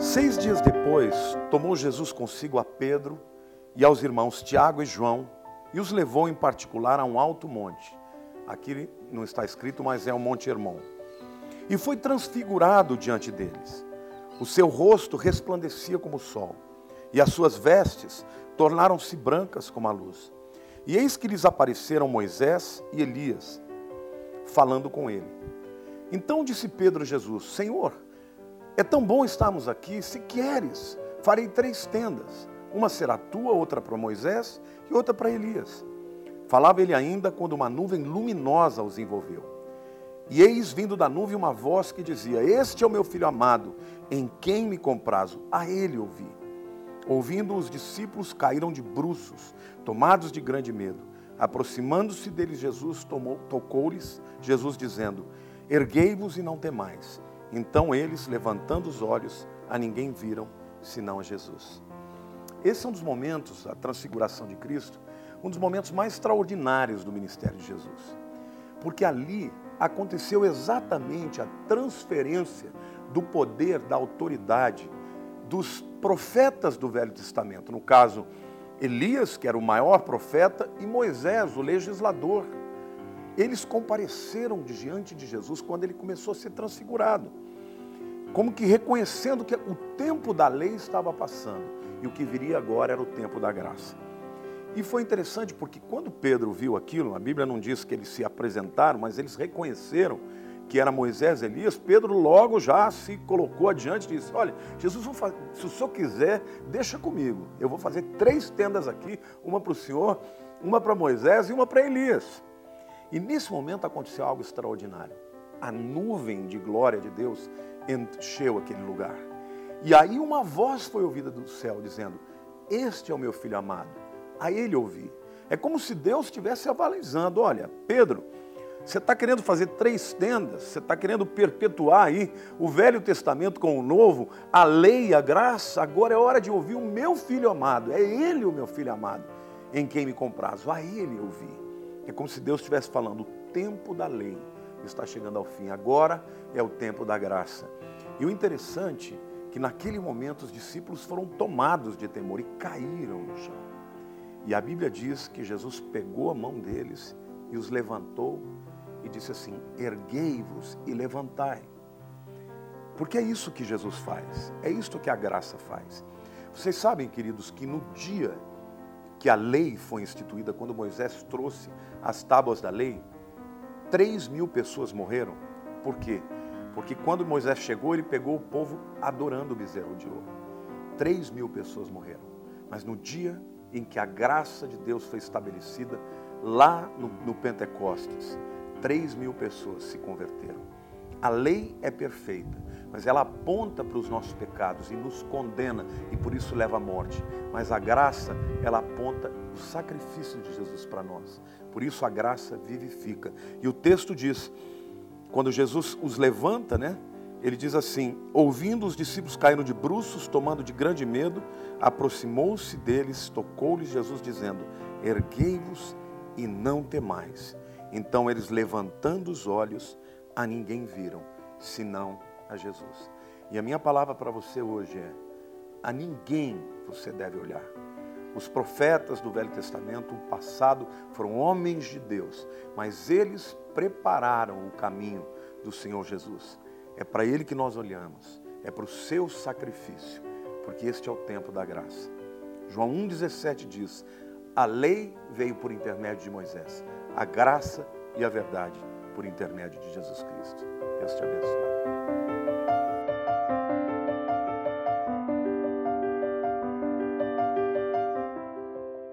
Seis dias depois, tomou Jesus consigo a Pedro e aos irmãos Tiago e João e os levou em particular a um alto monte. Aqui não está escrito, mas é o Monte Hermon. E foi transfigurado diante deles. O seu rosto resplandecia como o sol, e as suas vestes tornaram-se brancas como a luz. E eis que lhes apareceram Moisés e Elias, falando com ele. Então disse Pedro a Jesus: Senhor, é tão bom estarmos aqui, se queres, farei três tendas. Uma será tua, outra para Moisés e outra para Elias. Falava ele ainda quando uma nuvem luminosa os envolveu. E eis vindo da nuvem uma voz que dizia: Este é o meu filho amado, em quem me comprazo, a ele ouvi. Ouvindo os discípulos caíram de bruços, tomados de grande medo. Aproximando-se deles, Jesus tocou-lhes, Jesus dizendo: Erguei-vos e não temais. Então eles, levantando os olhos, a ninguém viram, senão a Jesus. Esse é um dos momentos, a transfiguração de Cristo, um dos momentos mais extraordinários do ministério de Jesus. Porque ali aconteceu exatamente a transferência do poder, da autoridade dos profetas do Velho Testamento. No caso, Elias, que era o maior profeta, e Moisés, o legislador. Eles compareceram diante de Jesus quando ele começou a ser transfigurado como que reconhecendo que o tempo da lei estava passando e o que viria agora era o tempo da graça. E foi interessante porque quando Pedro viu aquilo, a Bíblia não diz que eles se apresentaram, mas eles reconheceram que era Moisés e Elias, Pedro logo já se colocou adiante e disse: Olha, Jesus, se o senhor quiser, deixa comigo. Eu vou fazer três tendas aqui, uma para o senhor, uma para Moisés e uma para Elias. E nesse momento aconteceu algo extraordinário. A nuvem de glória de Deus encheu aquele lugar. E aí uma voz foi ouvida do céu dizendo: Este é o meu filho amado. A ele ouvi. É como se Deus estivesse avalizando: Olha, Pedro, você está querendo fazer três tendas, você está querendo perpetuar aí o Velho Testamento com o Novo, a lei, a graça, agora é hora de ouvir o meu filho amado, é ele o meu filho amado, em quem me comprazo, a ele eu vi. É como se Deus estivesse falando, o tempo da lei está chegando ao fim, agora é o tempo da graça. E o interessante é que naquele momento os discípulos foram tomados de temor e caíram no chão. E a Bíblia diz que Jesus pegou a mão deles e os levantou e disse assim: Erguei-vos e levantai. Porque é isso que Jesus faz, é isto que a graça faz. Vocês sabem, queridos, que no dia que a lei foi instituída, quando Moisés trouxe as tábuas da lei, 3 mil pessoas morreram. Por quê? Porque quando Moisés chegou, ele pegou o povo adorando o bezerro de ouro. 3 mil pessoas morreram. Mas no dia em que a graça de Deus foi estabelecida, lá no, no Pentecostes, 3 mil pessoas se converteram. A lei é perfeita, mas ela aponta para os nossos pecados e nos condena e por isso leva à morte. Mas a graça, ela aponta o sacrifício de Jesus para nós. Por isso a graça vivifica. E o texto diz, quando Jesus os levanta, né? Ele diz assim: Ouvindo os discípulos caíram de bruços, tomando de grande medo, aproximou-se deles, tocou-lhes Jesus, dizendo: Erguei-vos e não temais. Então eles, levantando os olhos, a ninguém viram, senão a Jesus. E a minha palavra para você hoje é: a ninguém você deve olhar. Os profetas do Velho Testamento, o passado, foram homens de Deus, mas eles prepararam o caminho do Senhor Jesus. É para Ele que nós olhamos, é para o seu sacrifício, porque este é o tempo da graça. João 1,17 diz: A lei veio por intermédio de Moisés, a graça e a verdade por intermédio de Jesus Cristo. Deus te abençoe.